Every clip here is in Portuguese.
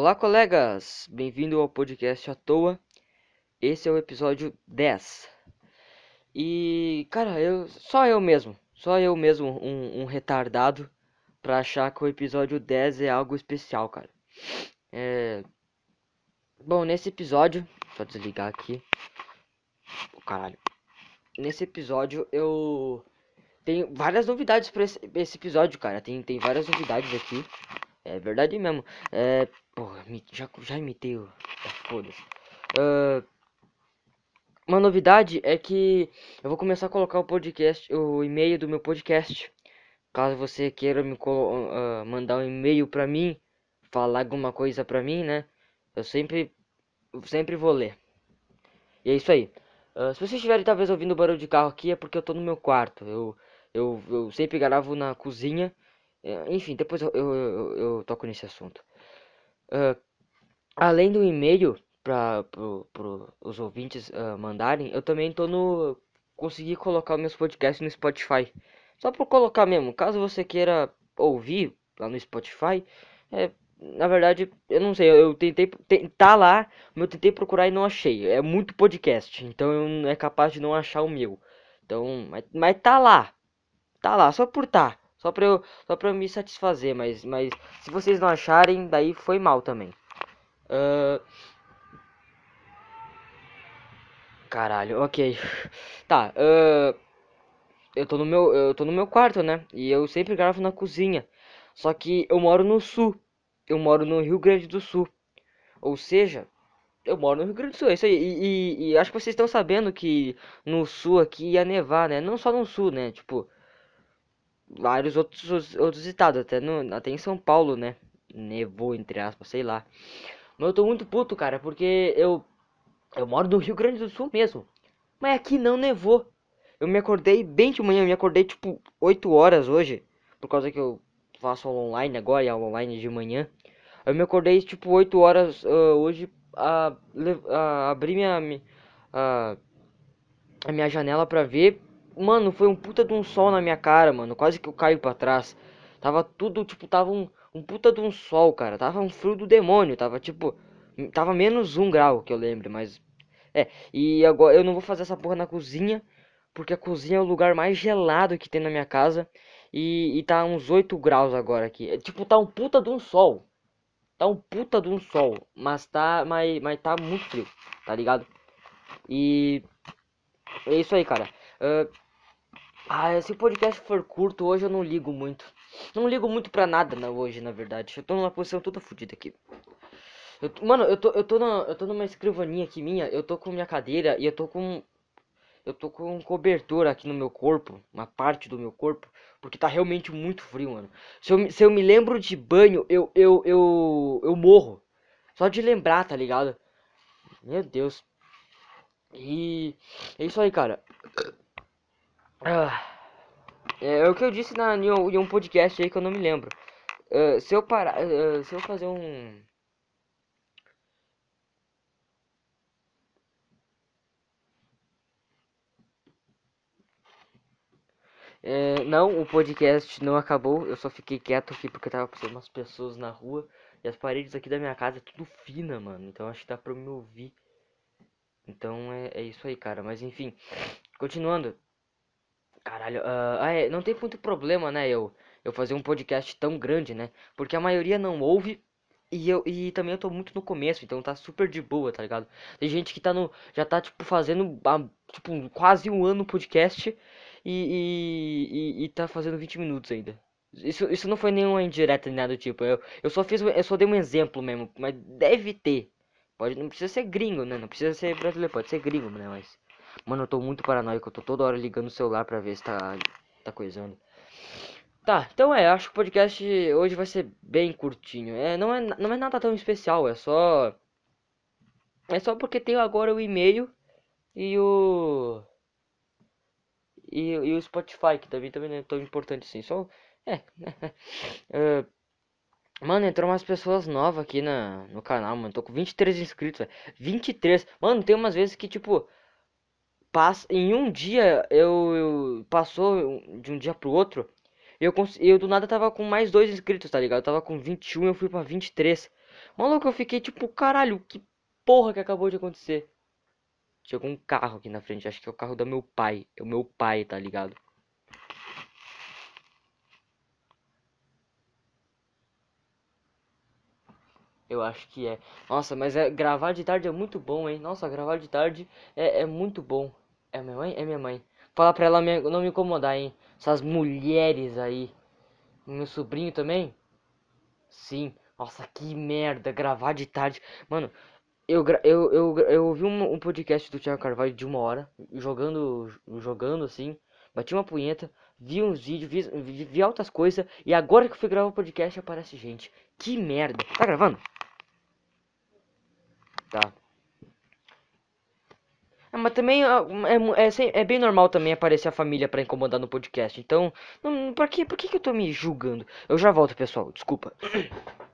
Olá, colegas! Bem-vindo ao podcast à toa. Esse é o episódio 10. E, cara, eu só eu mesmo, só eu mesmo, um, um retardado, pra achar que o episódio 10 é algo especial, cara. É... Bom, nesse episódio, só desligar aqui. Oh, caralho. Nesse episódio eu tenho várias novidades esse, esse episódio, cara. Tem, tem várias novidades aqui. É verdade mesmo. É. Porra, já, já imitei o. Ah, Foda-se. Uh, uma novidade é que eu vou começar a colocar o podcast, o e-mail do meu podcast. Caso você queira me uh, mandar um e-mail pra mim, falar alguma coisa pra mim, né? Eu sempre, sempre vou ler. E é isso aí. Uh, se vocês estiverem talvez ouvindo barulho de carro aqui, é porque eu tô no meu quarto. Eu, eu, eu sempre gravo na cozinha. É, enfim, depois eu, eu, eu, eu toco nesse assunto. Uh, além do e-mail para os ouvintes uh, mandarem, eu também tô no. Consegui colocar meus podcasts no Spotify. Só por colocar mesmo. Caso você queira ouvir lá no Spotify, é, na verdade, eu não sei. Eu tentei. tá lá, mas eu tentei procurar e não achei. É muito podcast. Então eu é capaz de não achar o meu. Então, mas, mas tá lá. Tá lá, só por tá. Só pra eu, só pra eu me satisfazer, mas, mas se vocês não acharem, daí foi mal também. Uh... Caralho, ok. Tá, uh... eu tô no meu, eu tô no meu quarto, né? E eu sempre gravo na cozinha. Só que eu moro no sul. Eu moro no Rio Grande do Sul. Ou seja, eu moro no Rio Grande do Sul, é isso aí. E, e, e acho que vocês estão sabendo que no sul aqui ia nevar, né? Não só no sul, né? Tipo, vários outros, outros estados, até, no, até em São Paulo, né? Nevou, entre aspas, sei lá. Mas eu tô muito puto, cara, porque eu, eu moro no Rio Grande do Sul mesmo. Mas aqui não nevou. Eu me acordei bem de manhã, eu me acordei tipo 8 horas hoje. Por causa que eu faço aula online agora e aula online de manhã. Eu me acordei tipo 8 horas uh, hoje a, a, abrir minha, a, a minha janela pra ver Mano, foi um puta de um sol na minha cara, mano. Quase que eu caio pra trás. Tava tudo, tipo, tava um, um puta de um sol, cara. Tava um frio do demônio. Tava, tipo, tava menos um grau, que eu lembro, mas... É, e agora eu não vou fazer essa porra na cozinha. Porque a cozinha é o lugar mais gelado que tem na minha casa. E, e tá uns 8 graus agora aqui. É, tipo, tá um puta de um sol. Tá um puta de um sol. Mas tá, mas, mas tá muito frio, tá ligado? E... É isso aí, cara. Uh, ah, se o podcast for curto, hoje eu não ligo muito. Não ligo muito pra nada né, hoje, na verdade. Eu tô numa posição toda fodida aqui. Eu, mano, eu tô, eu, tô na, eu tô numa escrivaninha aqui minha, eu tô com minha cadeira e eu tô com. Eu tô com um cobertor aqui no meu corpo, uma parte do meu corpo, porque tá realmente muito frio, mano. Se eu, se eu me lembro de banho, eu, eu, eu, eu morro. Só de lembrar, tá ligado? Meu Deus. E é isso aí, cara. Ah, é, é, o que eu disse na, em, um, podcast aí que eu não me lembro. Uh, se eu parar. Uh, se eu fazer um. É, não, o podcast não acabou. Eu só fiquei quieto aqui porque tava passando umas pessoas na rua. E as paredes aqui da minha casa é tudo fina, mano. Então acho que dá pra me ouvir. Então é, é isso aí, cara. Mas enfim, continuando. Caralho, uh, é, não tem muito problema, né, eu, eu fazer um podcast tão grande, né? Porque a maioria não ouve e eu e também eu tô muito no começo, então tá super de boa, tá ligado? Tem gente que tá no já tá tipo fazendo tipo quase um ano podcast e, e, e, e tá fazendo 20 minutos ainda. Isso, isso não foi nenhuma indireta nem nada do tipo. Eu, eu só fiz eu só dei um exemplo mesmo, mas deve ter. Pode não precisa ser gringo, né? Não precisa ser brasileiro, pode ser gringo, né, mas Mano, eu tô muito paranoico. Eu tô toda hora ligando o celular pra ver se tá, tá coisando. Tá, então é, acho que o podcast hoje vai ser bem curtinho. É, não é, não é nada tão especial, é só. É só porque tenho agora o e-mail e o. E, e o Spotify, que também, também não é tão importante assim. Só. É. uh, mano, entrou umas pessoas novas aqui na, no canal, mano. Tô com 23 inscritos, véio. 23. Mano, tem umas vezes que, tipo passa em um dia eu, eu passou de um dia pro outro Eu, eu do nada tava com mais dois inscritos, tá ligado? Eu tava com 21 e eu fui pra 23. Maluco, eu fiquei tipo, caralho, que porra que acabou de acontecer? Chegou um carro aqui na frente, acho que é o carro do meu pai. É o meu pai, tá ligado? Eu acho que é. Nossa, mas é, gravar de tarde é muito bom, hein? Nossa, gravar de tarde é, é muito bom. É minha mãe? É minha mãe. Fala pra ela não me incomodar, hein? Essas mulheres aí. Meu sobrinho também? Sim. Nossa, que merda. Gravar de tarde. Mano, eu, eu, eu, eu ouvi um, um podcast do Thiago Carvalho de uma hora. Jogando, jogando assim. Bati uma punheta. Vi uns vídeos, vi, vi, vi altas coisas. E agora que eu fui gravar o podcast aparece gente. Que merda. Tá gravando? Tá. É, mas também é, é, é, bem normal também aparecer a família para incomodar no podcast. Então, não, pra, que, por que, que eu tô me julgando? Eu já volto, pessoal. Desculpa.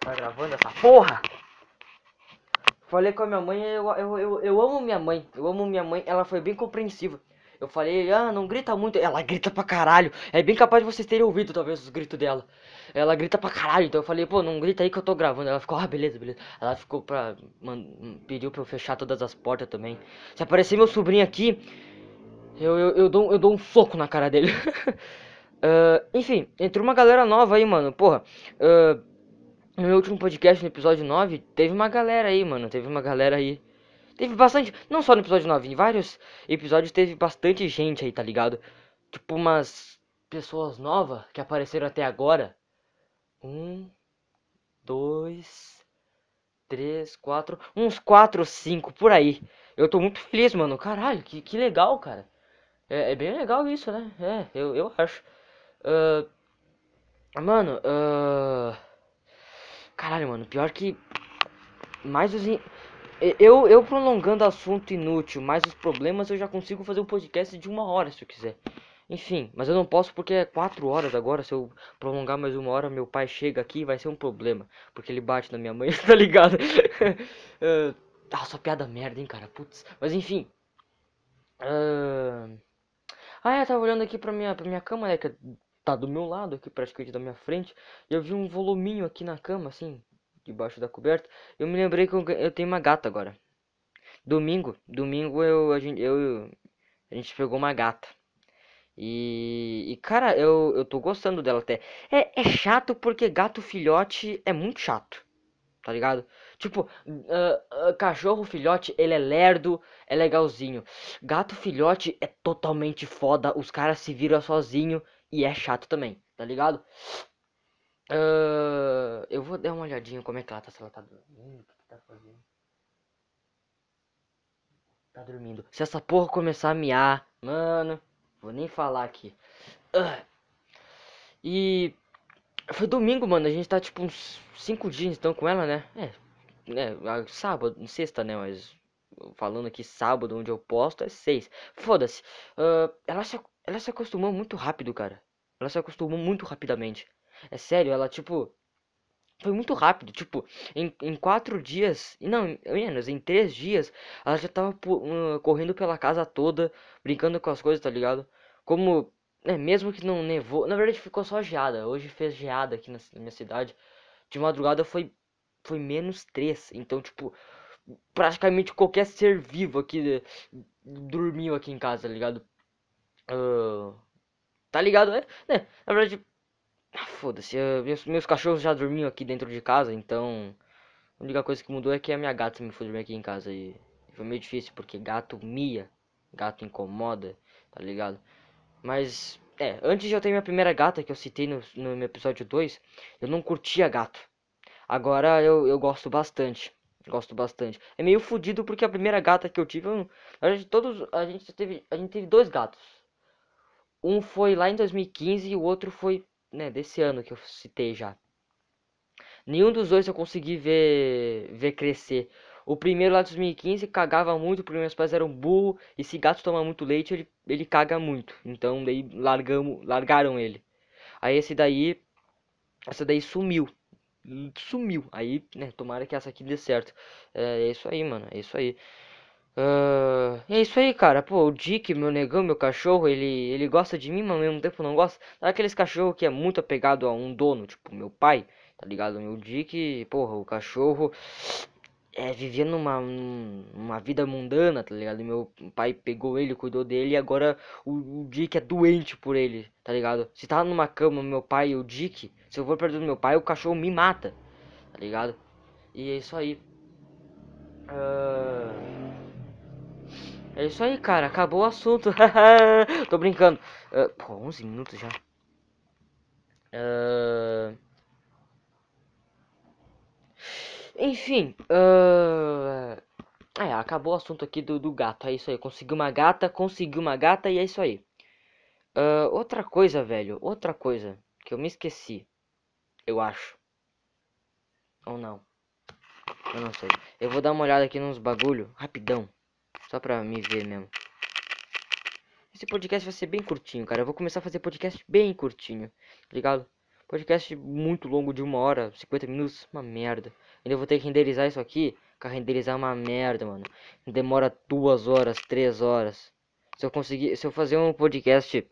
Tá gravando essa porra? Falei com a minha mãe, eu, eu, eu, eu amo minha mãe, eu amo minha mãe, ela foi bem compreensiva. Eu falei, ah, não grita muito. Ela grita pra caralho. É bem capaz de vocês terem ouvido, talvez, os gritos dela. Ela grita pra caralho. Então eu falei, pô, não grita aí que eu tô gravando. Ela ficou, ah, beleza, beleza. Ela ficou pra. Man, pediu pra eu fechar todas as portas também. Se aparecer meu sobrinho aqui, eu, eu, eu, dou, eu dou um soco na cara dele. uh, enfim, entrou uma galera nova aí, mano. Porra. Uh, no meu último podcast, no episódio 9, teve uma galera aí, mano. Teve uma galera aí. Teve bastante. Não só no episódio 9, em vários episódios teve bastante gente aí, tá ligado? Tipo, umas pessoas novas que apareceram até agora. Um, dois, três, quatro. Uns quatro, cinco por aí. Eu tô muito feliz, mano. Caralho, que, que legal, cara. É, é bem legal isso, né? É, eu, eu acho. Uh, mano, uh. Caralho, mano, pior que. Mais os. Eu, eu prolongando assunto inútil, mais os problemas, eu já consigo fazer um podcast de uma hora se eu quiser. Enfim, mas eu não posso porque é quatro horas agora. Se eu prolongar mais uma hora, meu pai chega aqui e vai ser um problema. Porque ele bate na minha mãe, tá ligado? uh, ah, só piada merda, hein, cara. Putz. Mas enfim. Uh... Ah, é, eu tava olhando aqui pra minha, pra minha cama, né? Que tá do meu lado aqui, praticamente da minha frente. E eu vi um voluminho aqui na cama, assim, debaixo da coberta. Eu me lembrei que eu, eu tenho uma gata agora. Domingo, domingo eu, a gente, eu, a gente pegou uma gata. E, e, cara, eu, eu tô gostando dela até. É, é chato porque gato filhote é muito chato. Tá ligado? Tipo, uh, uh, cachorro filhote, ele é lerdo, é legalzinho. Gato filhote é totalmente foda. Os caras se viram sozinho e é chato também, tá ligado? Uh, eu vou dar uma olhadinha como é que ela tá, se ela tá dormindo, o que, que tá fazendo. Tá dormindo. Se essa porra começar a miar, mano, vou nem falar aqui. E foi domingo, mano. A gente tá tipo uns 5 dias então com ela, né? É, é, sábado, sexta, né? Mas falando aqui sábado, onde eu posto, é 6. Foda-se. Uh, ela se ela se acostumou muito rápido, cara. Ela se acostumou muito rapidamente. É sério, ela, tipo. Foi muito rápido, tipo, em, em quatro dias, não, menos, em três dias, ela já tava uh, correndo pela casa toda, brincando com as coisas, tá ligado? Como, né, mesmo que não nevou, na verdade ficou só geada, hoje fez geada aqui na minha cidade, de madrugada foi, foi menos três, então, tipo, praticamente qualquer ser vivo aqui dormiu aqui em casa, tá ligado? Uh, tá ligado, né? né? Na verdade, ah, foda-se. Uh, meus, meus cachorros já dormiam aqui dentro de casa, então. A única coisa que mudou é que a minha gata me foi dormir aqui em casa. E foi meio difícil porque gato mia, gato incomoda, tá ligado? Mas, é, antes de eu ter minha primeira gata, que eu citei no, no meu episódio 2, eu não curtia gato. Agora eu, eu gosto bastante. Gosto bastante. É meio fodido porque a primeira gata que eu tive, a gente todos, a gente teve, a gente teve dois gatos. Um foi lá em 2015 e o outro foi, né, desse ano que eu citei já. Nenhum dos dois eu consegui ver ver crescer. O primeiro lá de 2015 cagava muito porque meus pais eram burro e se gato toma muito leite, ele, ele caga muito. Então daí largamos, largaram ele. Aí esse daí essa daí sumiu. Sumiu. Aí, né, tomara que essa aqui dê certo. É, é isso aí, mano. É isso aí. Uh, é isso aí, cara. Pô, o Dick, meu negão, meu cachorro, ele, ele gosta de mim, mas ao mesmo tempo não gosta. Daqueles cachorros que é muito apegado a um dono, tipo meu pai, tá ligado? Meu Dick, porra, o cachorro é, vivia numa, uma vida mundana, tá ligado? Meu pai pegou ele, cuidou dele e agora o, o Dick é doente por ele, tá ligado? Se tá numa cama meu pai e o Dick, se eu for perto do meu pai, o cachorro me mata, tá ligado? E é isso aí. Uh... É isso aí, cara. Acabou o assunto. Tô brincando. Uh... Pô, 11 minutos já. Uh... Enfim, uh... é, acabou o assunto aqui do, do gato. É isso aí. Consegui uma gata, consegui uma gata e é isso aí. Uh, outra coisa, velho. Outra coisa que eu me esqueci. Eu acho. Ou não. Eu não sei. Eu vou dar uma olhada aqui nos bagulho. Rapidão. Só pra me ver mesmo. Esse podcast vai ser bem curtinho, cara. Eu vou começar a fazer podcast bem curtinho. Tá ligado? Podcast muito longo de uma hora, 50 minutos, uma merda. Ainda vou ter que renderizar isso aqui. Cara, renderizar é uma merda, mano. Demora duas horas, três horas. Se eu conseguir, se eu fazer um podcast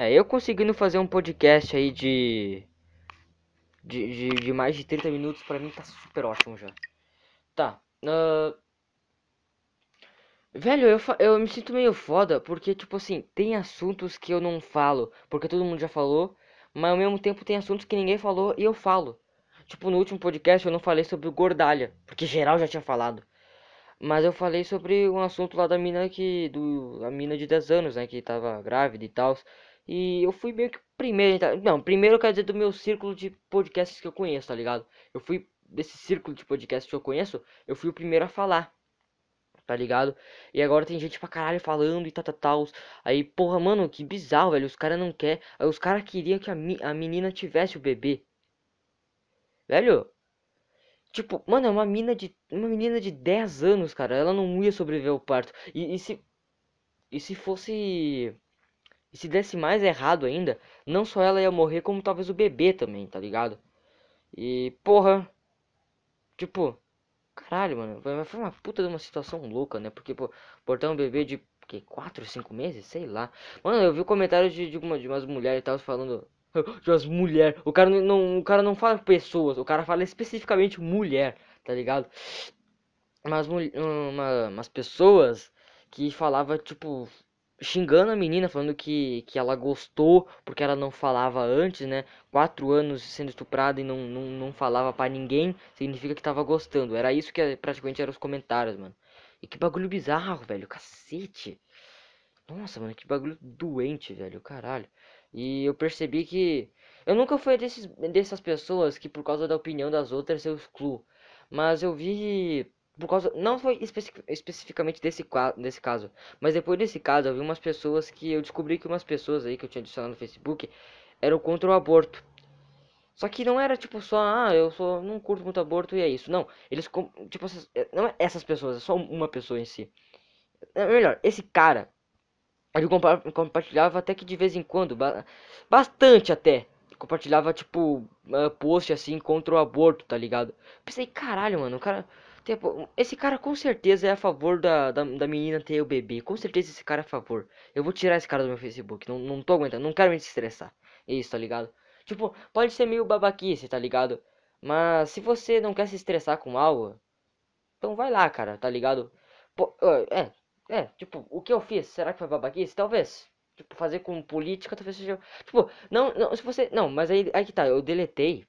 É, eu conseguindo fazer um podcast aí de de, de, de mais de 30 minutos, pra mim tá super ótimo já. Tá. Uh... Velho, eu, eu me sinto meio foda porque, tipo assim, tem assuntos que eu não falo, porque todo mundo já falou, mas ao mesmo tempo tem assuntos que ninguém falou e eu falo. Tipo, no último podcast eu não falei sobre o Gordalha, porque geral já tinha falado. Mas eu falei sobre um assunto lá da mina que. Do, a mina de 10 anos, né? Que tava grávida e tal. E eu fui meio que primeiro. Tá? Não, primeiro quer dizer do meu círculo de podcasts que eu conheço, tá ligado? Eu fui. Desse círculo de podcasts que eu conheço, eu fui o primeiro a falar tá ligado? E agora tem gente pra caralho falando e tal, tal, tal. Aí, porra, mano, que bizarro, velho. Os caras não quer. Os caras queriam que a, mi a menina tivesse o bebê. Velho. Tipo, mano, é uma mina de. Uma menina de 10 anos, cara. Ela não ia sobreviver ao parto. E, e se. E se fosse. E se desse mais errado ainda, não só ela ia morrer, como talvez o bebê também, tá ligado? E, porra. Tipo. Caralho, mano, foi uma puta de uma situação louca, né? Porque, pô, portar um bebê de que 4, 5 meses, sei lá. Mano, eu vi comentários de, de, uma, de umas mulheres e tal falando de umas mulheres. O cara não, o cara não fala pessoas, o cara fala especificamente mulher, tá ligado? Umas, uma, umas pessoas que falava tipo xingando a menina, falando que, que ela gostou porque ela não falava antes, né? Quatro anos sendo estuprada e não, não, não falava para ninguém, significa que tava gostando. Era isso que praticamente eram os comentários, mano. E que bagulho bizarro, velho, cacete. Nossa, mano, que bagulho doente, velho, caralho. E eu percebi que eu nunca fui desses, dessas pessoas que por causa da opinião das outras eu excluo. Mas eu vi por causa não foi especific, especificamente desse, desse caso, mas depois desse caso eu vi umas pessoas que eu descobri que umas pessoas aí que eu tinha adicionado no Facebook eram contra o aborto. Só que não era tipo só, ah, eu só não curto muito aborto e é isso. Não, eles tipo é, não é essas pessoas, é só uma pessoa em si. É melhor, esse cara ele compartilhava até que de vez em quando, bastante até. Compartilhava tipo uh, post assim contra o aborto, tá ligado? Pensei, caralho, mano, o cara Tipo, esse cara com certeza é a favor da, da, da, menina ter o bebê. Com certeza esse cara é a favor. Eu vou tirar esse cara do meu Facebook. Não, não tô aguentando. Não quero me estressar. É isso, tá ligado? Tipo, pode ser meio babaquice, tá ligado? Mas se você não quer se estressar com algo, então vai lá, cara, tá ligado? Pô, é, é, tipo, o que eu fiz? Será que foi babaquice? Talvez. Tipo, fazer com política talvez seja. Tipo, não, não, se você. Não, mas aí, aí que tá, eu deletei.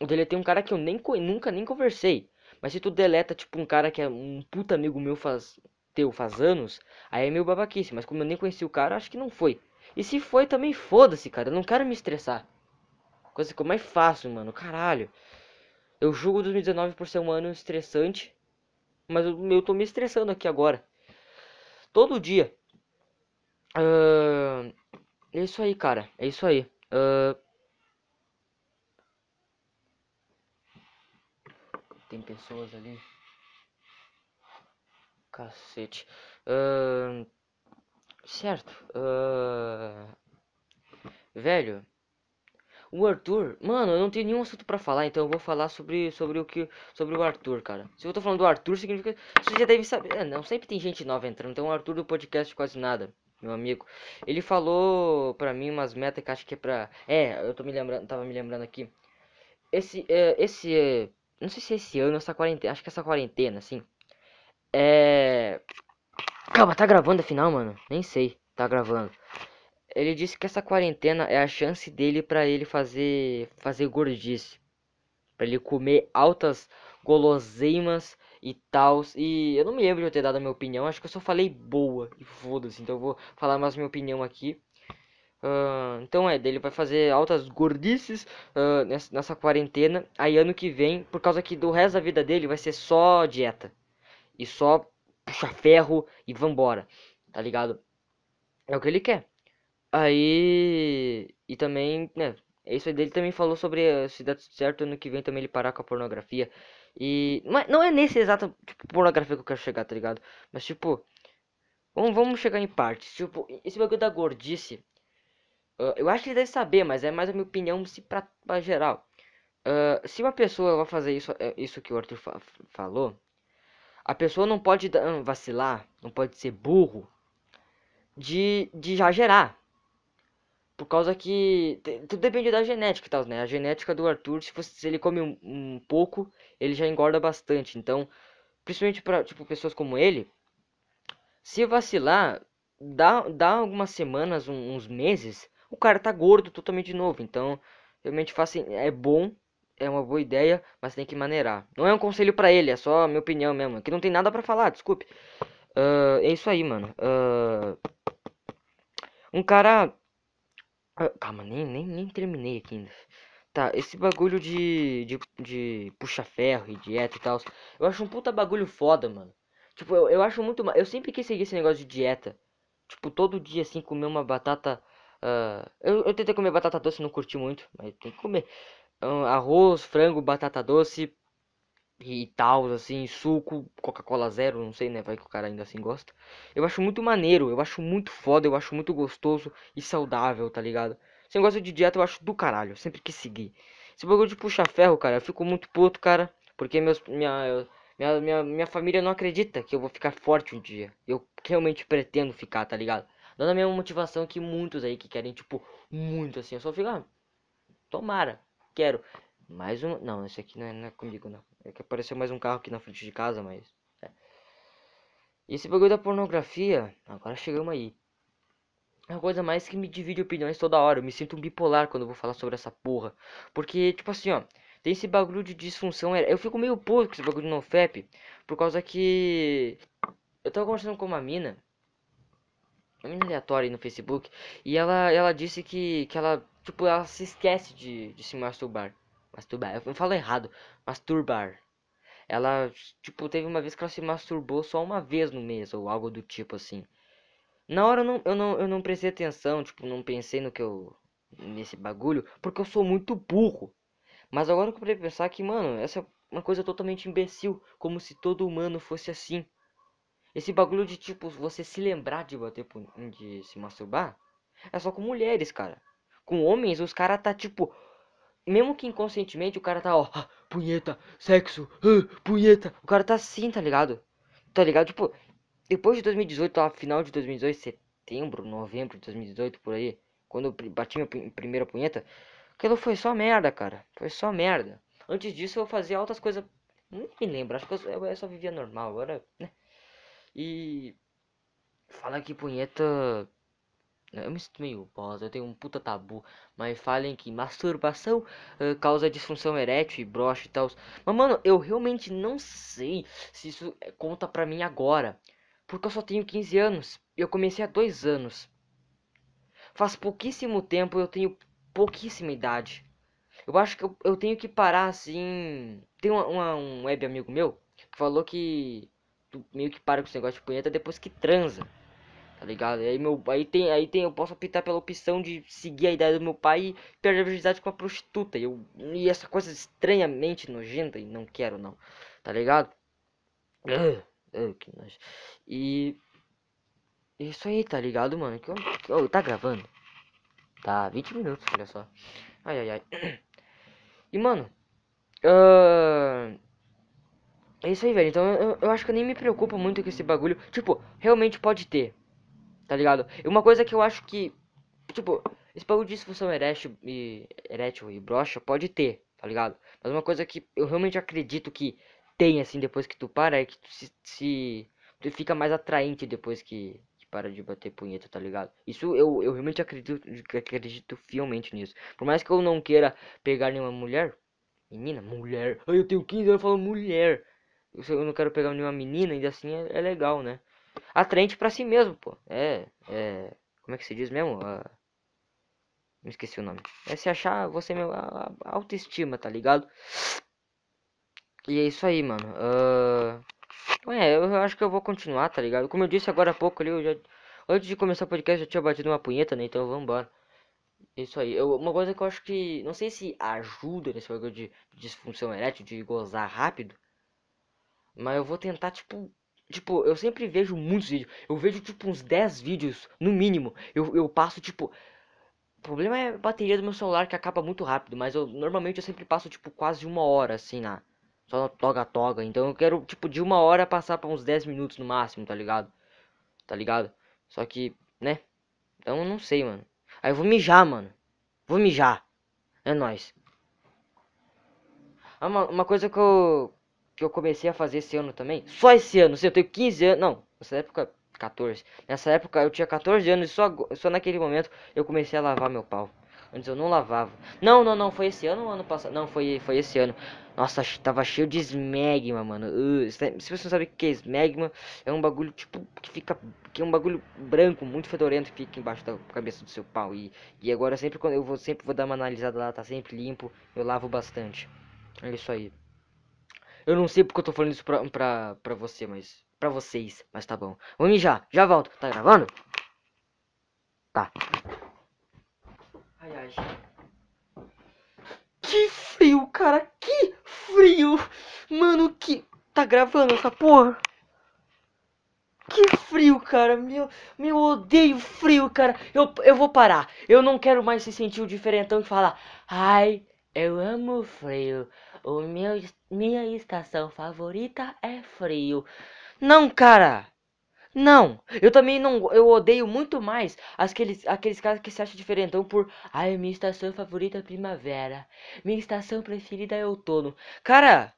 Eu deletei um cara que eu nem nunca nem conversei. Mas se tu deleta, tipo, um cara que é um puta amigo meu faz, teu faz anos, aí é meio babaquice. Mas como eu nem conheci o cara, acho que não foi. E se foi, também foda-se, cara. Eu não quero me estressar. Coisa que eu mais faço, mano. Caralho. Eu julgo 2019 por ser um ano estressante. Mas eu, eu tô me estressando aqui agora. Todo dia. Uh, é isso aí, cara. É isso aí. Uh, tem pessoas ali. Cacete. Uh, certo. Uh, velho. O Arthur, mano, eu não tenho nenhum assunto para falar, então eu vou falar sobre, sobre o que sobre o Arthur, cara. Se eu tô falando do Arthur, significa você já deve saber. É, não, sempre tem gente nova entrando. Tem um Arthur do podcast quase nada, meu amigo. Ele falou pra mim umas metas que acho que é pra. É, eu tô me lembrando, tava me lembrando aqui. Esse, é, esse, é, não sei se é esse ano, essa quarentena, acho que essa quarentena, assim. É. Calma, tá gravando afinal, mano? Nem sei, tá gravando. Ele disse que essa quarentena é a chance dele para ele fazer fazer gordice, para ele comer altas guloseimas e tal. E eu não me lembro de eu ter dado a minha opinião, acho que eu só falei boa e foda-se. Então eu vou falar mais minha opinião aqui. Uh, então é, dele vai fazer altas gordices uh, nessa, nessa, quarentena. Aí ano que vem, por causa que do resto da vida dele vai ser só dieta. E só puxa ferro e vambora. Tá ligado? É o que ele quer. Aí. E também, né? Isso dele também falou sobre eh, se dá certo ano que vem também ele parar com a pornografia. E. Mas não é nesse exato tipo, pornografia que eu quero chegar, tá ligado? Mas tipo. Vamos, vamos chegar em partes. Tipo, esse bagulho da gordice. Uh, eu acho que ele deve saber, mas é mais a minha opinião se pra, pra geral. Uh, se uma pessoa vai fazer isso, é, isso que o Arthur fa falou, a pessoa não pode vacilar, não pode ser burro de, de já gerar. Por causa que tudo depende da genética e tal, né? A genética do Arthur, se, se ele come um, um, pouco, ele já engorda bastante. Então, principalmente para tipo pessoas como ele, se vacilar, dá, dá algumas semanas, um, uns meses, o cara tá gordo totalmente de novo. Então, realmente faz, é bom, é uma boa ideia, mas tem que maneirar. Não é um conselho para ele, é só minha opinião mesmo. Que não tem nada para falar, desculpe. Uh, é isso aí, mano. Uh, um cara ah, calma, nem, nem, nem terminei aqui ainda. Tá, esse bagulho de, de, de puxa-ferro e dieta e tal. Eu acho um puta bagulho foda, mano. Tipo, eu, eu acho muito. Eu sempre quis seguir esse negócio de dieta. Tipo, todo dia assim, comer uma batata. Uh, eu, eu tentei comer batata doce, não curti muito, mas tem que comer. Uh, arroz, frango, batata doce e tal, assim, suco, Coca-Cola zero, não sei, né? Vai que o cara ainda assim gosta. Eu acho muito maneiro, eu acho muito foda, eu acho muito gostoso e saudável, tá ligado? Se negócio de dieta eu acho do caralho, sempre que seguir. Esse bagulho de puxar ferro, cara, eu fico muito puto, cara, porque meus, minha, minha, minha, minha família não acredita que eu vou ficar forte um dia. Eu realmente pretendo ficar, tá ligado? Dando a mesma motivação que muitos aí que querem, tipo, muito assim. Eu só fico, ah, tomara, quero. Mais um. Não, esse aqui não é, não é comigo, não. É que apareceu mais um carro aqui na frente de casa, mas. É. Esse bagulho da pornografia, agora chegamos aí. É uma coisa mais que me divide opiniões toda hora. Eu me sinto um bipolar quando eu vou falar sobre essa porra. Porque, tipo assim, ó. Tem esse bagulho de disfunção. Eu fico meio puto com esse bagulho no FEP. Por causa que. Eu tava conversando com uma mina. Uma mina aleatória aí no Facebook. E ela, ela disse que, que ela. Tipo, ela se esquece de, de se masturbar. Masturbar. Eu falo errado. Masturbar. Ela, tipo, teve uma vez que ela se masturbou só uma vez no mês, ou algo do tipo assim. Na hora eu não, eu não, eu não prestei atenção, tipo, não pensei no que eu. nesse bagulho, porque eu sou muito burro. Mas agora eu comprei pensar que, mano, essa é uma coisa totalmente imbecil. Como se todo humano fosse assim. Esse bagulho de, tipo, você se lembrar de bater de se masturbar. É só com mulheres, cara. Com homens, os caras tá, tipo, mesmo que inconscientemente, o cara tá, ó, ah, punheta, sexo, ah, punheta. O cara tá assim, tá ligado? Tá ligado? Tipo, depois de 2018, lá, final de 2018, setembro, novembro de 2018, por aí, quando eu bati minha primeira punheta, aquilo foi só merda, cara. Foi só merda. Antes disso, eu fazia outras coisas. Me lembro, acho que eu, só vivia normal, agora, né? E. Fala que punheta eu me sinto meio bosta, eu tenho um puta tabu. Mas falem que masturbação uh, causa disfunção erétil e broche e tal. Mas, mano, eu realmente não sei se isso eh, conta pra mim agora. Porque eu só tenho 15 anos. Eu comecei há dois anos. Faz pouquíssimo tempo eu tenho pouquíssima idade. Eu acho que eu, eu tenho que parar assim. Tem uma, uma- um web amigo meu que falou que tu meio que para com esse negócio de punheta depois que transa. Tá ligado? Aí meu aí tem aí tem eu posso optar pela opção de seguir a ideia do meu pai e perder a virgindade com a prostituta. E eu e essa coisa estranhamente nojenta e não quero não. Tá ligado? Ugh, ugh, que nojo. E isso aí, tá ligado, mano? Que, oh, tá gravando? Tá, 20 minutos, olha só. Ai, ai, ai. E, mano, ahn, é isso aí, velho. Então, eu, eu acho que eu nem me preocupo muito com esse bagulho. Tipo, realmente pode ter, tá ligado? E uma coisa que eu acho que, tipo, esse bagulho de disfunção erétil e, erétil e broxa pode ter, tá ligado? Mas uma coisa que eu realmente acredito que tem, assim, depois que tu para, é que tu se, se tu fica mais atraente depois que para de bater punheta, tá ligado? Isso eu, eu realmente acredito, acredito fielmente nisso. Por mais que eu não queira pegar nenhuma mulher, menina, mulher, eu tenho 15 anos falando mulher. Eu, eu não quero pegar nenhuma menina, ainda assim é, é legal, né? Atraente pra si mesmo, pô. É, é, como é que se diz mesmo? Ah, esqueci o nome. É se achar você mesmo, a, a autoestima, tá ligado? E é isso aí, mano. Ah, é, eu acho que eu vou continuar, tá ligado? Como eu disse agora há pouco ali, eu já. Antes de começar o podcast, eu já tinha batido uma punheta, né? Então vambora. Isso aí. Eu, uma coisa que eu acho que. Não sei se ajuda nesse bagulho de disfunção erétil, de gozar rápido. Mas eu vou tentar, tipo. Tipo, eu sempre vejo muitos vídeos. Eu vejo, tipo, uns 10 vídeos, no mínimo. Eu, eu passo, tipo. O problema é a bateria do meu celular que acaba muito rápido. Mas eu normalmente eu sempre passo, tipo, quase uma hora, assim, na. Só toga-toga. Então eu quero, tipo, de uma hora passar pra uns 10 minutos no máximo, tá ligado? Tá ligado? Só que, né? Então eu não sei, mano. Aí eu vou mijar, mano. Vou mijar. É nóis. Ah, Uma, uma coisa que eu, que eu comecei a fazer esse ano também. Só esse ano, se eu tenho 15 anos. Não, nessa época, 14. Nessa época eu tinha 14 anos e só, só naquele momento eu comecei a lavar meu pau. Antes eu não lavava. Não, não, não. Foi esse ano ou ano passado? Não, foi, foi esse ano. Nossa, tava cheio de esmegma, mano. Uh, se se você não sabe o que é esmegma, é um bagulho tipo que fica. Que é um bagulho branco, muito fedorento que fica embaixo da cabeça do seu pau. E, e agora sempre quando eu vou sempre vou dar uma analisada lá, tá sempre limpo. Eu lavo bastante. É isso aí. Eu não sei porque eu tô falando isso pra, pra, pra você, mas. Pra vocês, mas tá bom. Vou mijar, já volto. Tá gravando? Tá. Ai, ai. Que frio, cara. Que frio. Mano, que. Tá gravando essa porra? Que frio, cara. Meu, meu, eu odeio frio, cara. Eu, eu vou parar. Eu não quero mais se sentir o diferentão e falar. Ai, eu amo frio. O meu, minha estação favorita é frio. Não, cara. Não, eu também não, eu odeio muito mais aqueles, aqueles caras que se acham diferentão por, ai, minha estação favorita é primavera, minha estação preferida é outono. Cara,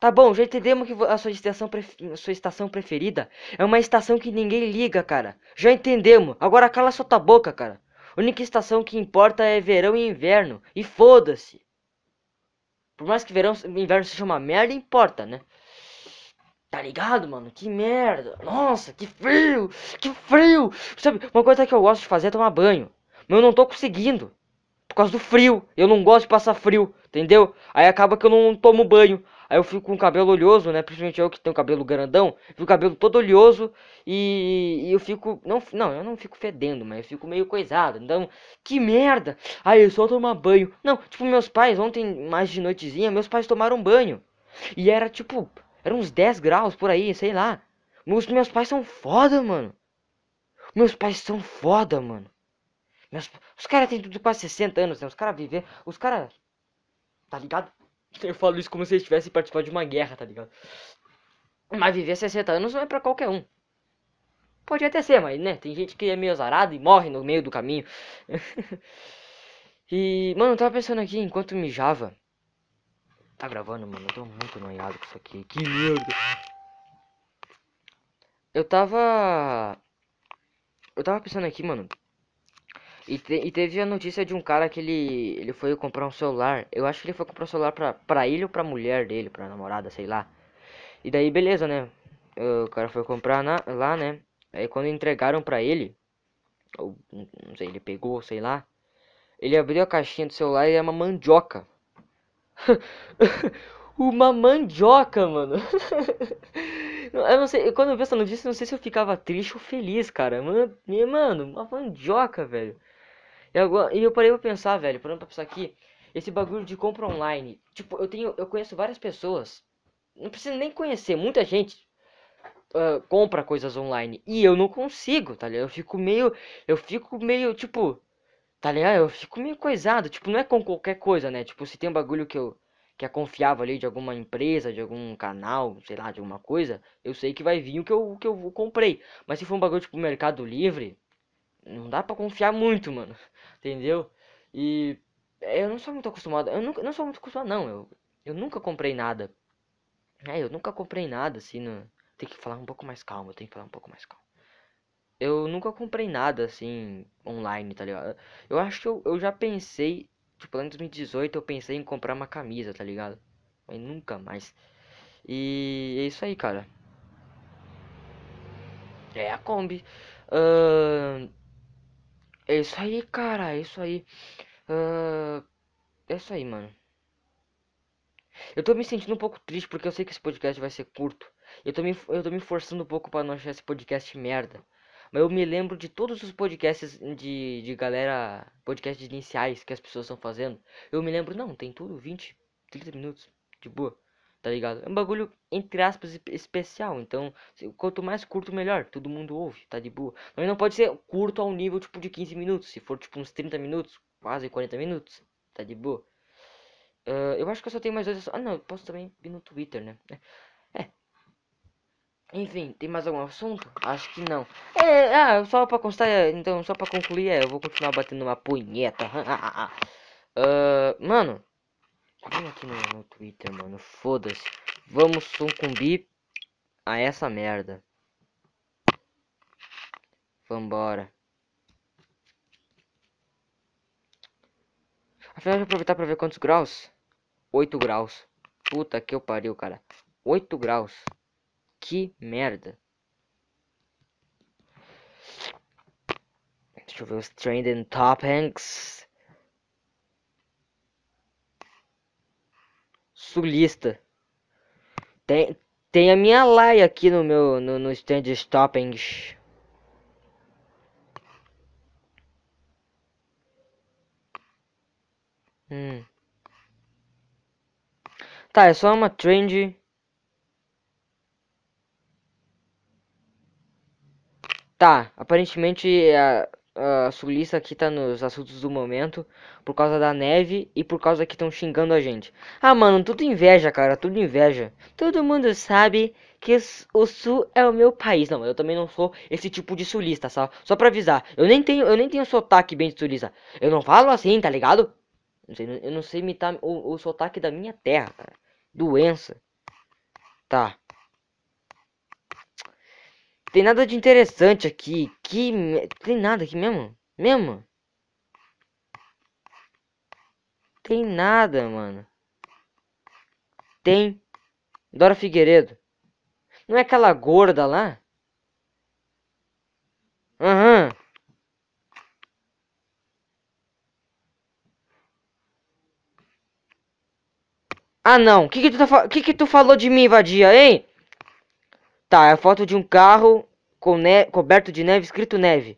tá bom, já entendemos que a sua estação, a sua estação preferida é uma estação que ninguém liga, cara. Já entendemos. Agora cala sua tua boca, cara. A única estação que importa é verão e inverno. E foda-se. Por mais que verão e inverno seja uma merda, importa, né? Tá ligado, mano? Que merda. Nossa, que frio. Que frio. Sabe, uma coisa que eu gosto de fazer é tomar banho. Mas eu não tô conseguindo. Por causa do frio. Eu não gosto de passar frio, entendeu? Aí acaba que eu não tomo banho. Aí eu fico com o cabelo oleoso, né? Principalmente eu que tenho cabelo grandão. Fico o cabelo todo oleoso. E, e eu fico. Não, não, eu não fico fedendo, mas eu fico meio coisado. Então, que merda. Aí eu só tomar banho. Não, tipo, meus pais, ontem, mais de noitezinha, meus pais tomaram banho. E era tipo. Era uns 10 graus por aí, sei lá. Meus, meus pais são foda, mano. Meus pais são foda, mano. Meus, os caras têm tudo quase 60 anos, né? Os caras viver. Os caras. Tá ligado? Eu falo isso como se eles tivessem participado de uma guerra, tá ligado? Mas viver 60 anos não é pra qualquer um. Pode até ser, mas né? Tem gente que é meio azarado e morre no meio do caminho. e, mano, eu tava pensando aqui enquanto mijava. Tá gravando, mano? Eu tô muito noiado com isso aqui. Que merda. Eu tava. Eu tava pensando aqui, mano. E, te- e teve a notícia de um cara que ele, ele foi comprar um celular. Eu acho que ele foi comprar um celular pra, pra ele ou pra mulher dele, pra namorada, sei lá. E daí, beleza, né? O cara foi comprar na- lá, né? Aí quando entregaram pra ele, ou não sei, ele pegou, sei lá. Ele abriu a caixinha do celular e era uma mandioca. Uma mandioca, mano. Eu não sei, quando eu vi essa notícia, não sei se eu ficava triste ou feliz, cara. Mano, mano uma mandioca, velho. E, agora, e eu parei pra pensar, velho, parando pra pensar aqui, esse bagulho de compra online. Tipo, eu tenho, eu conheço várias pessoas, não precisa nem conhecer, muita gente uh, compra coisas online. E eu não consigo, tá ligado? Eu fico meio, eu fico meio, tipo, tá ligado? Eu fico meio coisado, tipo, não é com qualquer coisa, né? Tipo, se tem um bagulho que eu que é confiável ali de alguma empresa, de algum canal, sei lá, de alguma coisa, eu sei que vai vir o que eu, o que eu comprei. Mas se for um bagulho tipo Mercado Livre, não dá pra confiar muito, mano. Entendeu? E eu não sou muito acostumado. Eu nunca, não sou muito acostumado, não. Eu, eu nunca comprei nada. É, eu nunca comprei nada assim. No... Tem que falar um pouco mais calmo. Eu tenho que falar um pouco mais calmo. Eu nunca comprei nada assim online, tá ligado? Eu acho que eu, eu já pensei Tipo, em 2018 eu pensei em comprar uma camisa, tá ligado? Mas nunca mais. E é isso aí, cara. É a Kombi. Uh, é isso aí, cara. É isso aí. Uh, é isso aí, mano. Eu tô me sentindo um pouco triste porque eu sei que esse podcast vai ser curto. Eu tô me, eu tô me forçando um pouco para não achar esse podcast merda. Mas eu me lembro de todos os podcasts de, de galera, podcasts iniciais que as pessoas estão fazendo. Eu me lembro, não, tem tudo 20, 30 minutos, de boa, tá ligado? É um bagulho, entre aspas, especial. Então, quanto mais curto, melhor. Todo mundo ouve, tá de boa. Mas não pode ser curto ao nível, tipo, de 15 minutos. Se for, tipo, uns 30 minutos, quase 40 minutos, tá de boa. Uh, eu acho que eu só tenho mais dois. Ah, não, eu posso também ir no Twitter, né? Enfim, tem mais algum assunto? Acho que não. É, ah, só pra constar, então, só pra concluir, é, eu vou continuar batendo uma punheta. uh, mano, vem aqui no, no Twitter, mano, foda-se. Vamos sucumbir a essa merda. Vambora. Afinal, de aproveitar pra ver quantos graus. 8 graus. Puta que eu pariu, cara. 8 graus. Que merda. Deixa eu ver os trending topics. Sulista. Tem, tem a minha laia aqui no meu no, no stand toppings. Hum. Tá, é só uma trend Tá, aparentemente a, a Sulista aqui tá nos assuntos do momento por causa da neve e por causa que estão xingando a gente. Ah, mano, tudo inveja, cara, tudo inveja. Todo mundo sabe que o Sul é o meu país. Não, eu também não sou esse tipo de sulista, só, só pra avisar. Eu nem tenho, eu nem tenho sotaque bem de sulista. Eu não falo assim, tá ligado? Não sei, eu não sei imitar o, o sotaque da minha terra, cara. Doença. Tá. Tem nada de interessante aqui. Que tem nada aqui mesmo? Mesmo? Tem nada, mano. Tem. Dora Figueiredo. Não é aquela gorda lá? Aham. Uhum. Ah não, o que que tu, tá, que que tu falou de mim, vadia, hein? Tá, é a foto de um carro com coberto de neve, escrito neve.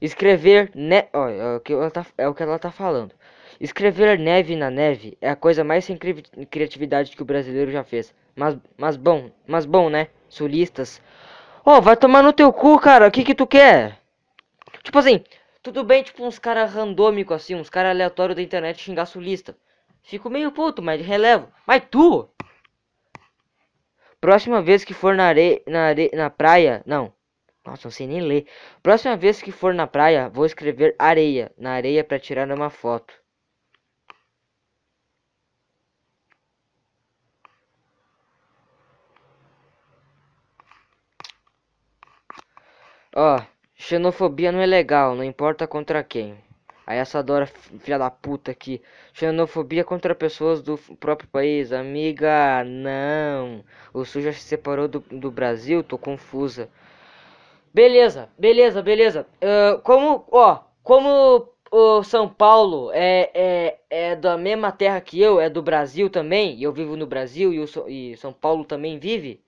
Escrever ne oh, é, o que ela tá, é o que ela tá falando. Escrever neve na neve é a coisa mais sem cri criatividade que o brasileiro já fez. Mas, mas bom, mas bom, né? Sulistas. Oh, vai tomar no teu cu, cara. O que que tu quer? Tipo assim, tudo bem, tipo, uns caras randômicos assim, uns caras aleatórios da internet xingar sulista. Fico meio puto, mas relevo. Mas tu, Próxima vez que for na areia, na, are... na praia, não. Nossa, não sei nem ler. Próxima vez que for na praia, vou escrever areia na areia para tirar uma foto. Ó, xenofobia não é legal, não importa contra quem. Aí essa Dora, filha da puta aqui. Xenofobia contra pessoas do próprio país. Amiga, não. O Sul já se separou do, do Brasil? Tô confusa. Beleza, beleza, beleza. Uh, como, ó, como o São Paulo é, é, é da mesma terra que eu, é do Brasil também, e eu vivo no Brasil e, o, e São Paulo também vive,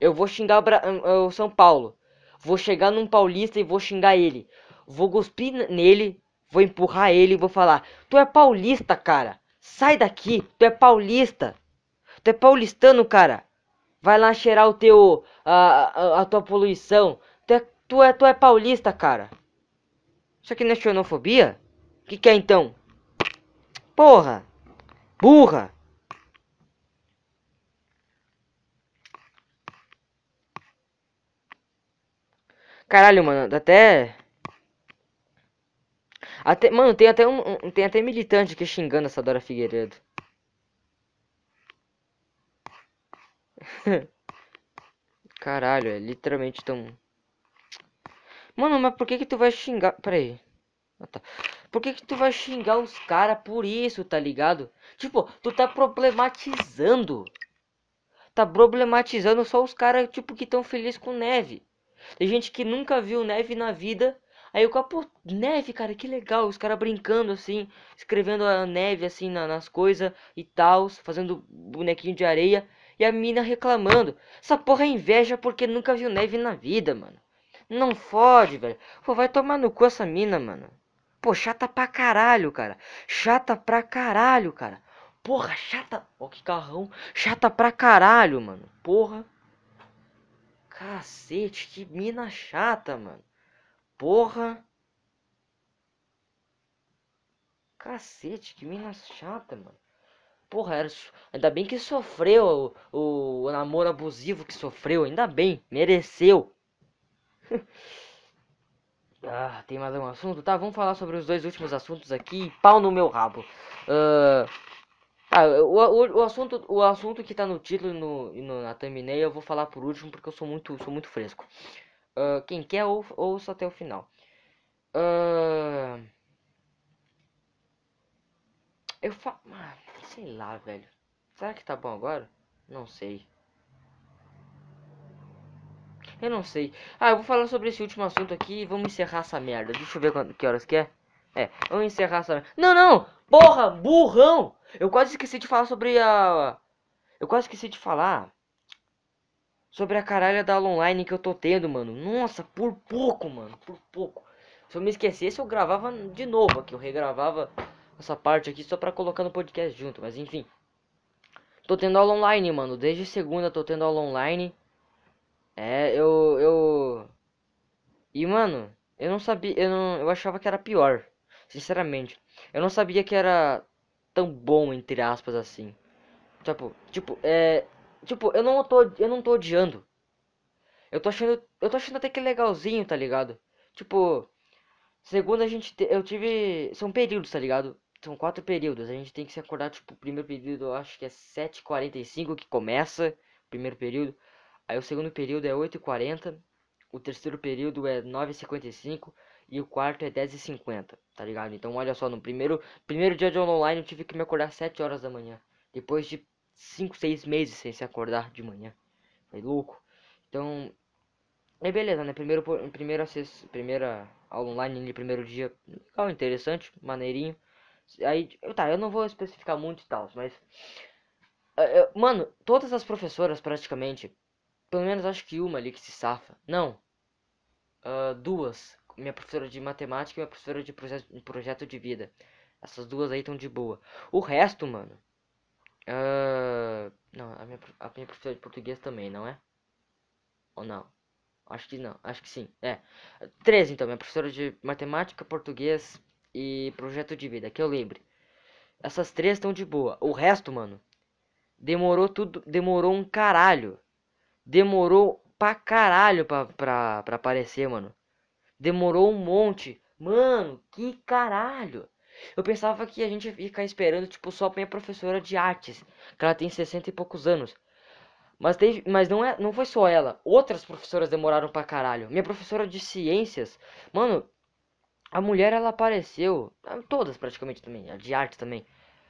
eu vou xingar o, Bra o São Paulo. Vou chegar num paulista e vou xingar ele. Vou cuspir nele, vou empurrar ele e vou falar: Tu é paulista, cara. Sai daqui, tu é paulista. Tu é paulistano, cara. Vai lá cheirar o teu a, a, a tua poluição. Tu é, tu é tu é paulista, cara. Isso aqui não é xenofobia? O que, que é então? Porra! Burra! Caralho, mano, até. Até, mano, tem até um, um, tem até militante aqui xingando essa Dora Figueiredo. Caralho, é literalmente tão Mano, mas por que que tu vai xingar? Pera aí. Ah, tá. Por que que tu vai xingar os caras por isso, tá ligado? Tipo, tu tá problematizando. Tá problematizando só os caras, tipo, que tão felizes com neve. Tem gente que nunca viu neve na vida. Aí o capo, neve, cara, que legal. Os caras brincando assim, escrevendo a neve assim na, nas coisas e tal, fazendo bonequinho de areia. E a mina reclamando. Essa porra é inveja porque nunca viu neve na vida, mano. Não fode, velho. Pô, vai tomar no cu essa mina, mano. Pô, chata pra caralho, cara. Chata pra caralho, cara. Porra, chata. Ó, que carrão. Chata pra caralho, mano. Porra. Cacete, que mina chata, mano. Porra. Cacete, que mina chata, mano. Porra, era... ainda bem que sofreu o, o namoro abusivo que sofreu. Ainda bem, mereceu. ah, tem mais algum assunto? Tá, vamos falar sobre os dois últimos assuntos aqui. Pau no meu rabo. Uh, ah, o, o, o, assunto, o assunto que tá no título e no, no, na thumbnail eu vou falar por último porque eu sou muito, sou muito fresco. Uh, quem quer, ou, ouça até o final. Uh, eu falo. Ah, sei lá, velho. Será que tá bom agora? Não sei. Eu não sei. Ah, eu vou falar sobre esse último assunto aqui e vamos encerrar essa merda. Deixa eu ver quando, que horas que é. É, vamos encerrar essa merda. Não, não! Porra, burrão! Eu quase esqueci de falar sobre a... Eu quase esqueci de falar sobre a caralha da aula online que eu tô tendo, mano. Nossa, por pouco, mano. Por pouco. Se eu me esquecesse, eu gravava de novo aqui. Eu regravava essa parte aqui só pra colocar no podcast junto. Mas enfim. Tô tendo aula online, mano. Desde segunda tô tendo aula online. É, eu, eu... E, mano, eu não sabia, eu não, eu achava que era pior, sinceramente. Eu não sabia que era tão bom, entre aspas, assim. Tipo, tipo, é... Tipo, eu não tô, eu não tô odiando. Eu tô achando, eu tô achando até que legalzinho, tá ligado? Tipo, segundo a gente, te, eu tive, são períodos, tá ligado? São quatro períodos, a gente tem que se acordar, tipo, o primeiro período eu acho que é 7h45 que começa, o primeiro período. Aí o segundo período é 8h40, o terceiro período é 9h55 e o quarto é 10h50, tá ligado? Então olha só, no primeiro, primeiro dia de online eu tive que me acordar 7 horas da manhã. Depois de 5, 6 meses sem se acordar de manhã. Foi louco. Então, é beleza, né? Primeiro, primeiro acesso, primeira aula online no primeiro dia, legal, interessante, maneirinho. Aí, tá, eu não vou especificar muito e tal, mas... Uh, mano, todas as professoras praticamente pelo menos acho que uma ali que se safa. Não. Uh, duas. Minha professora de matemática e minha professora de projeto de vida. Essas duas aí estão de boa. O resto, mano. Uh, não, a minha, a minha professora de português também, não é? Ou não? Acho que não, acho que sim. É. Três então, minha professora de matemática, português e projeto de vida, que eu lembre. Essas três estão de boa. O resto, mano, demorou tudo, demorou um caralho. Demorou pra caralho pra, pra, pra aparecer, mano. Demorou um monte. Mano, que caralho. Eu pensava que a gente ia ficar esperando, tipo, só pra minha professora de artes. Que ela tem 60 e poucos anos. Mas, teve, mas não, é, não foi só ela. Outras professoras demoraram pra caralho. Minha professora de ciências. Mano, a mulher ela apareceu. Todas praticamente também. A de arte também.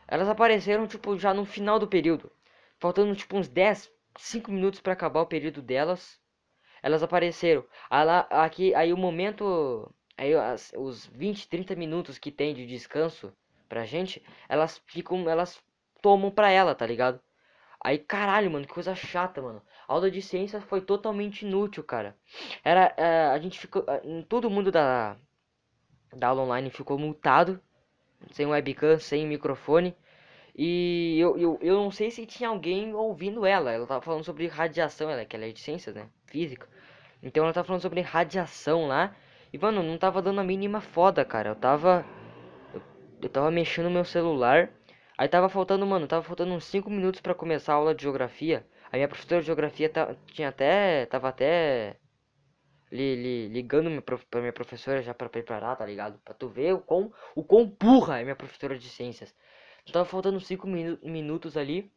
Elas apareceram, tipo, já no final do período. Faltando, tipo, uns 10, cinco minutos para acabar o período delas, elas apareceram. Aí, aqui, aí o momento Aí as, os 20, 30 minutos que tem de descanso pra gente, elas ficam, elas tomam pra ela, tá ligado? Aí, caralho, mano, que coisa chata, mano. A aula de ciências foi totalmente inútil, cara. Era, é, a gente ficou, é, todo mundo da, da aula online ficou multado, sem webcam, sem microfone. E eu, eu, eu não sei se tinha alguém ouvindo ela. Ela tava falando sobre radiação, ela, que ela é de ciências, né? Física. Então ela tava falando sobre radiação lá. E, mano, não tava dando a mínima foda, cara. Eu tava. Eu, eu tava mexendo no meu celular. Aí tava faltando, mano, tava faltando uns 5 minutos para começar a aula de geografia. A minha professora de geografia tinha até. Tava até. Li, li, ligando pra minha professora já para preparar, tá ligado? Pra tu ver o quão, o quão burra é minha professora de ciências. Tava faltando 5 minu minutos ali.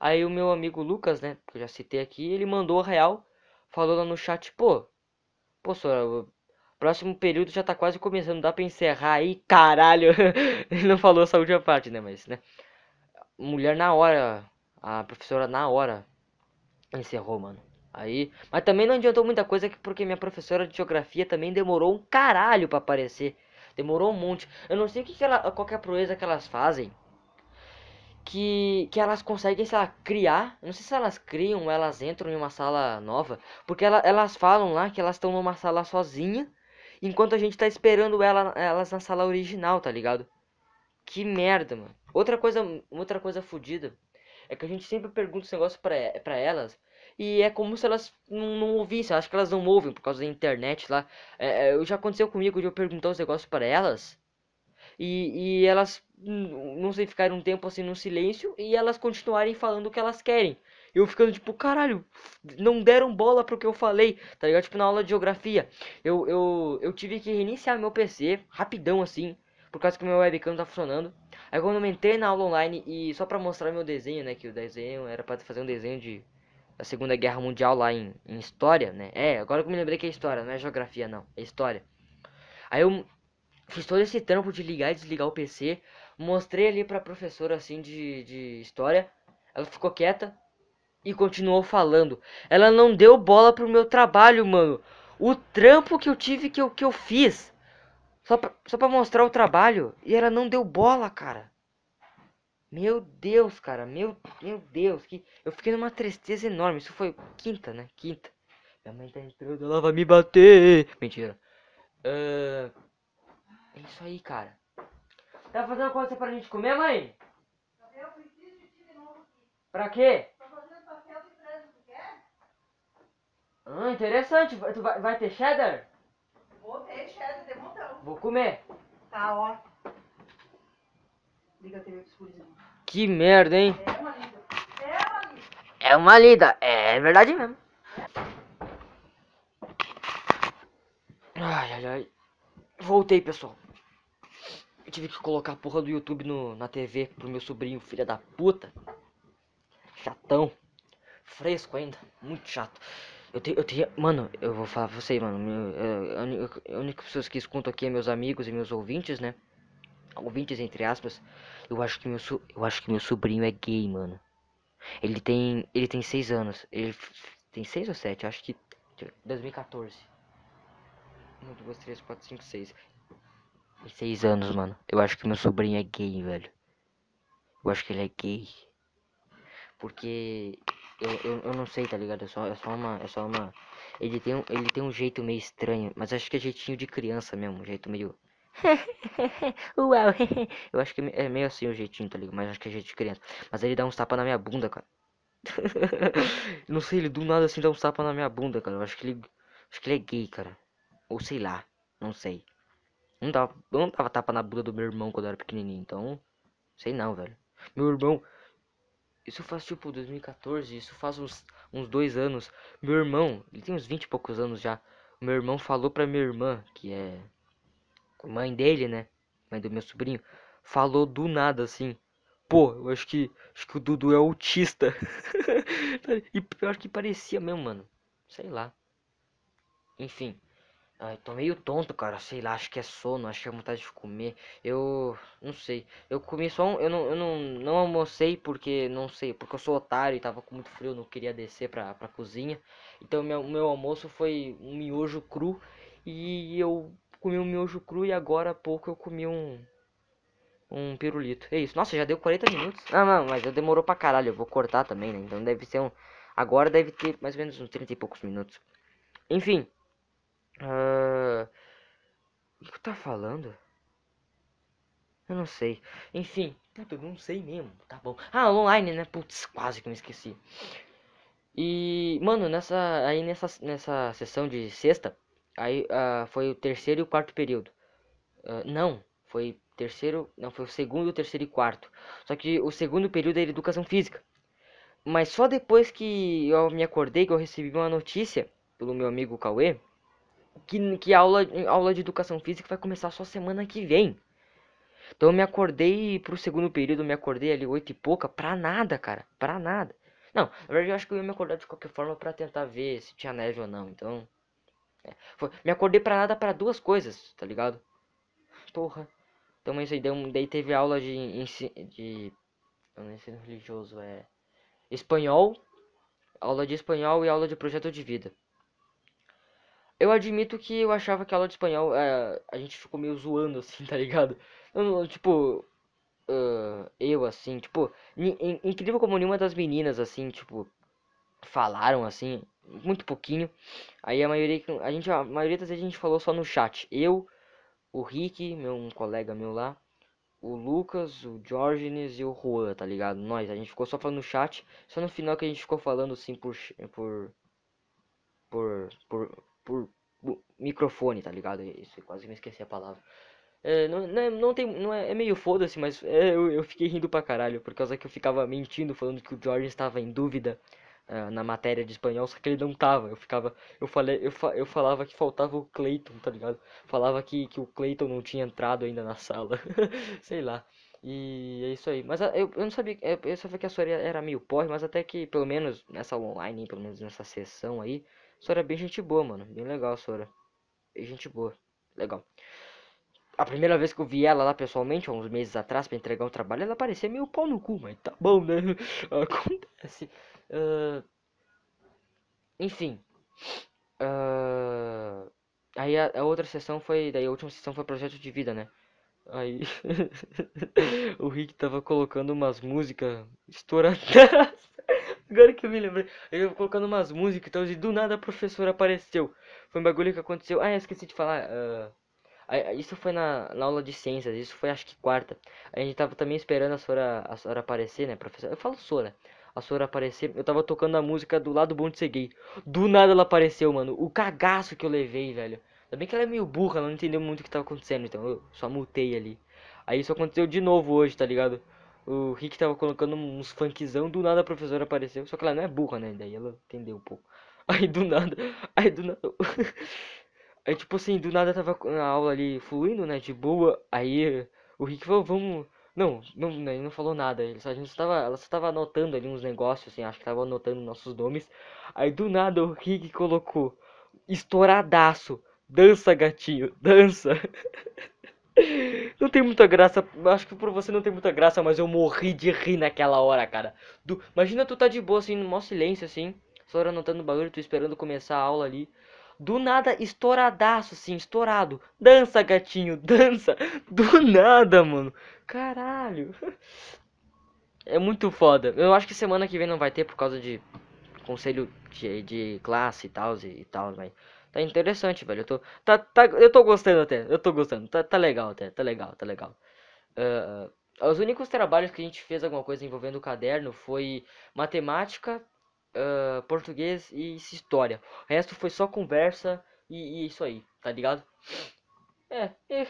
Aí o meu amigo Lucas, né? Que eu já citei aqui, ele mandou a real. Falou lá no chat, pô. Pô, senhora, próximo período já tá quase começando. Dá pra encerrar aí, caralho. ele não falou essa última parte, né? Mas, né? Mulher na hora. A professora na hora encerrou, mano. Aí, mas também não adiantou muita coisa porque minha professora de geografia também demorou um caralho para aparecer. Demorou um monte. Eu não sei que, que ela, qual que é a proeza que elas fazem que, que elas conseguem, sei lá, criar. Não sei se elas criam elas entram em uma sala nova. Porque ela, elas falam lá que elas estão numa sala sozinha. Enquanto a gente tá esperando ela, elas na sala original, tá ligado? Que merda, mano. Outra coisa, outra coisa fodida é que a gente sempre pergunta esse negócio pra, pra elas. E é como se elas não, não ouvissem. Acho que elas não ouvem por causa da internet lá. É, é já aconteceu comigo de eu perguntar os negócios para elas. E, e elas não sei, ficarem um tempo assim no silêncio e elas continuarem falando o que elas querem. Eu ficando tipo, caralho, não deram bola pro que eu falei, tá ligado? Tipo na aula de geografia. Eu, eu, eu tive que reiniciar meu PC rapidão assim, por causa que meu webcam não tá funcionando. Aí quando eu entrei na aula online e só pra mostrar meu desenho, né? Que o desenho era pra fazer um desenho de da Segunda Guerra Mundial lá em, em história, né? É, agora que eu me lembrei que é história, não é geografia não, é história. Aí eu fiz todo esse trampo de ligar e desligar o PC. Mostrei ali pra professora assim de, de história. Ela ficou quieta e continuou falando. Ela não deu bola pro meu trabalho, mano. O trampo que eu tive que eu, que eu fiz. Só pra, só pra mostrar o trabalho. E ela não deu bola, cara. Meu Deus, cara. Meu, meu Deus. Que, eu fiquei numa tristeza enorme. Isso foi quinta, né? Quinta. Minha mãe tá entrando, ela vai me bater. Mentira. Uh, é isso aí, cara. Tá fazendo coisa pra gente comer, mãe? Eu preciso de ti de novo aqui. Pra quê? Pra fazer papel de trânsito, quer? Ah, interessante. Tu vai, vai ter cheddar? Vou ter cheddar de montão. Vou comer. Tá, ó. Liga a TV pros Que merda, hein? É uma lida. É uma lida. É uma lida. É verdade mesmo. Ai, ai, ai. Voltei, pessoal tive que colocar a porra do YouTube no, na TV pro meu sobrinho, filha da puta. Chatão. Fresco ainda. Muito chato. Eu tenho, eu tenho, mano, eu vou falar pra você, mano. É, a, única, a única pessoas que escutam aqui é meus amigos e meus ouvintes, né? Ouvintes entre aspas. Eu acho que meu, eu acho que meu sobrinho é gay, mano. Ele tem, ele tem seis anos. Ele tem seis ou sete? Acho que 2014. 1, 2, 3, 4, 5, 6 seis anos, mano. Eu acho que meu sobrinho é gay, velho. Eu acho que ele é gay. Porque eu, eu, eu não sei, tá ligado? É só, é só uma. É só uma. Ele tem, um, ele tem um jeito meio estranho, mas acho que é jeitinho de criança mesmo, um jeito meio. Uau, eu acho que é meio assim o jeitinho, tá ligado? Mas acho que é jeito de criança. Mas ele dá uns tapas na minha bunda, cara. não sei, ele do nada assim dá uns tapas na minha bunda, cara. Eu acho que ele. Acho que ele é gay, cara. Ou sei lá, não sei. Não dava, não dava tapa na bunda do meu irmão quando eu era pequenininho, então. Sei não, velho. Meu irmão. Isso faz tipo 2014, isso faz uns, uns dois anos. Meu irmão, ele tem uns 20 e poucos anos já. Meu irmão falou pra minha irmã, que é mãe dele, né? Mãe do meu sobrinho. Falou do nada assim. Pô, eu acho que acho que o Dudu é autista. e pior que parecia mesmo, mano. Sei lá. Enfim. Ai, tô meio tonto, cara. Sei lá, acho que é sono, acho que é vontade de comer. Eu não sei. Eu comi só um. Eu não, eu não, não almocei porque. Não sei, porque eu sou otário e tava com muito frio, não queria descer pra, pra cozinha. Então meu, meu almoço foi um miojo cru. E eu comi um miojo cru e agora há pouco eu comi um um pirulito. É isso. Nossa, já deu 40 minutos. Ah, não, mas demorou pra caralho. Eu vou cortar também, né? Então deve ser um. Agora deve ter mais ou menos uns 30 e poucos minutos. Enfim. Uh... O que tá falando? Eu não sei. Enfim. Puta, eu não sei mesmo. Tá bom. Ah, online, né? Putz, quase que me esqueci. E, mano, nessa. Aí nessa, nessa sessão de sexta. Aí uh, foi o terceiro e o quarto período. Uh, não, foi terceiro, não, foi o segundo, o terceiro e quarto. Só que o segundo período era educação física. Mas só depois que eu me acordei que eu recebi uma notícia pelo meu amigo Cauê que, que a aula, aula de educação física vai começar só semana que vem. Então eu me acordei pro segundo período, me acordei ali oito e pouca, pra nada, cara, pra nada. Não, na verdade eu acho que eu ia me acordar de qualquer forma para tentar ver se tinha neve ou não, então... É, foi, me acordei pra nada para duas coisas, tá ligado? Porra. Então isso aí, daí teve aula de, de ensino religioso, é espanhol, aula de espanhol e aula de projeto de vida. Eu admito que eu achava que a aula de espanhol é, a gente ficou meio zoando assim, tá ligado? Eu, tipo, uh, eu assim, tipo, incrível como nenhuma das meninas assim, tipo, falaram assim, muito pouquinho. Aí a maioria, a gente, a maioria das vezes a gente falou só no chat. Eu, o Rick, meu um colega meu lá, o Lucas, o Jorgenes e o Juan, tá ligado? Nós, a gente ficou só falando no chat, só no final que a gente ficou falando assim por por por por, por, microfone, tá ligado? Isso, quase me esqueci a palavra. É, não, não, é, não tem, não é, é meio foda-se, mas é, eu, eu fiquei rindo pra caralho, por causa que eu ficava mentindo, falando que o Jorge estava em dúvida uh, na matéria de espanhol, só que ele não tava. Eu ficava, eu falei, eu, fa, eu falava que faltava o Clayton, tá ligado? Falava que, que o Clayton não tinha entrado ainda na sala. Sei lá. E é isso aí. Mas eu, eu não sabia, eu sabia que a Sora era meio porre, mas até que pelo menos nessa online, pelo menos nessa sessão aí, Sora é bem gente boa, mano. Bem legal Sora. Bem gente boa. Legal. A primeira vez que eu vi ela lá pessoalmente, uns meses atrás, para entregar um trabalho, ela parecia meio pau no cu, mas tá bom, né? Acontece. Uh, enfim. Uh, aí a, a, outra sessão foi. Daí a última sessão foi projeto de vida, né? Aí o Rick tava colocando umas músicas estouradas. Agora que eu me lembrei. Tava colocando umas músicas então, e do nada a professora apareceu. Foi um bagulho que aconteceu. Ah, eu esqueci de falar. Uh, isso foi na, na, aula de ciências, isso foi acho que quarta. A gente tava também esperando a Sora, a Sora aparecer, né, professor? Eu falo Sora a Sora aparecer. Eu tava tocando a música do lado bom de ser gay. Do nada ela apareceu, mano. O cagaço que eu levei, velho. Ainda bem que ela é meio burra, ela não entendeu muito o que tava acontecendo, então eu só mutei ali. Aí isso aconteceu de novo hoje, tá ligado? O Rick tava colocando uns funkzão, do nada a professora apareceu. Só que ela não é burra, né? Daí ela entendeu um pouco. Aí do nada, aí do nada. aí tipo assim, do nada tava a aula ali fluindo, né? De boa. Aí o Rick falou, vamos não, não, ele não falou nada. Ele só, a gente estava, ela só estava anotando ali uns negócios, assim, acho que estava anotando nossos nomes. Aí do nada o Rick colocou estouradaço. Dança, gatinho, dança. Não tem muita graça, acho que por você não tem muita graça, mas eu morri de rir naquela hora, cara. Do, imagina tu tá de boa assim, no maior silêncio assim, só anotando o bagulho, tu esperando começar a aula ali. Do nada, estouradaço, assim, estourado. Dança, gatinho, dança. Do nada, mano. Caralho. É muito foda. Eu acho que semana que vem não vai ter por causa de conselho de, de classe e tal e, tal, mas tá interessante, velho. Eu tô, tá, tá, eu tô gostando até. Eu tô gostando. Tá, tá legal até. Tá legal, tá legal. Uh, os únicos trabalhos que a gente fez alguma coisa envolvendo o caderno foi matemática, uh, português e história. O resto foi só conversa e, e isso aí, tá ligado? É, é,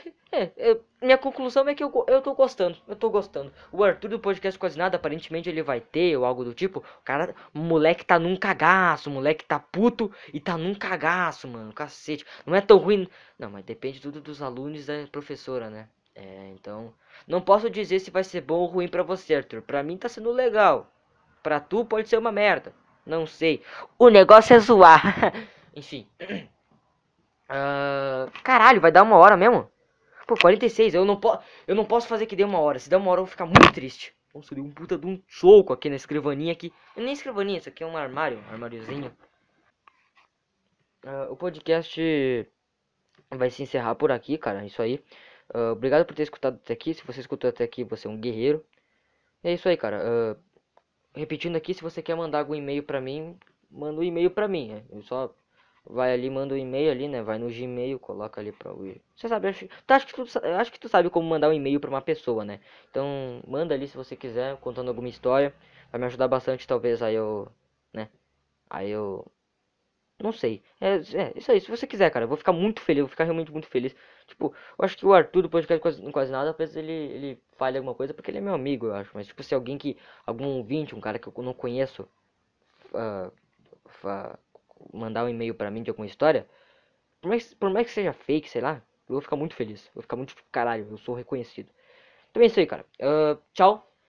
é, minha conclusão é que eu, eu tô gostando, eu tô gostando. O Arthur do podcast quase nada, aparentemente ele vai ter ou algo do tipo. O cara, o moleque tá num cagaço, o moleque tá puto e tá num cagaço, mano, cacete. Não é tão ruim, não, mas depende tudo dos alunos da professora, né? É, então, não posso dizer se vai ser bom ou ruim para você, Arthur. Pra mim tá sendo legal. Pra tu pode ser uma merda. Não sei. O negócio é zoar. Enfim. Uh, caralho, vai dar uma hora mesmo? Pô, 46. Eu não, po eu não posso fazer que dê uma hora. Se der uma hora eu vou ficar muito triste. Nossa, deu um puta de um soco aqui na escrivaninha aqui. Nem escrivaninha, isso aqui é um armário. Um armáriozinho. Uh, o podcast vai se encerrar por aqui, cara. É isso aí. Uh, obrigado por ter escutado até aqui. Se você escutou até aqui, você é um guerreiro. É isso aí, cara. Uh, repetindo aqui, se você quer mandar algum e-mail pra mim, manda um e-mail pra mim. Né? Eu só vai ali, manda um e-mail ali, né? Vai no Gmail, coloca ali pra o. Você sabe, acho, tu, acho, que tu, acho que tu sabe como mandar um e-mail pra uma pessoa, né? Então, manda ali se você quiser, contando alguma história. Vai me ajudar bastante, talvez aí eu. né? Aí eu. Não sei. É, é isso aí, se você quiser, cara. Eu vou ficar muito feliz, eu vou ficar realmente muito feliz. Tipo, eu acho que o Arthur do podcast quase, quase nada, às ele, ele alguma coisa porque ele é meu amigo, eu acho. Mas, tipo, se alguém que. algum ouvinte, um cara que eu não conheço. Uh, mandar um e-mail pra mim de alguma história, por mais, por mais que seja fake, sei lá, eu vou ficar muito feliz. Eu vou ficar muito caralho, eu sou reconhecido. Então é isso aí, cara. Uh, tchau.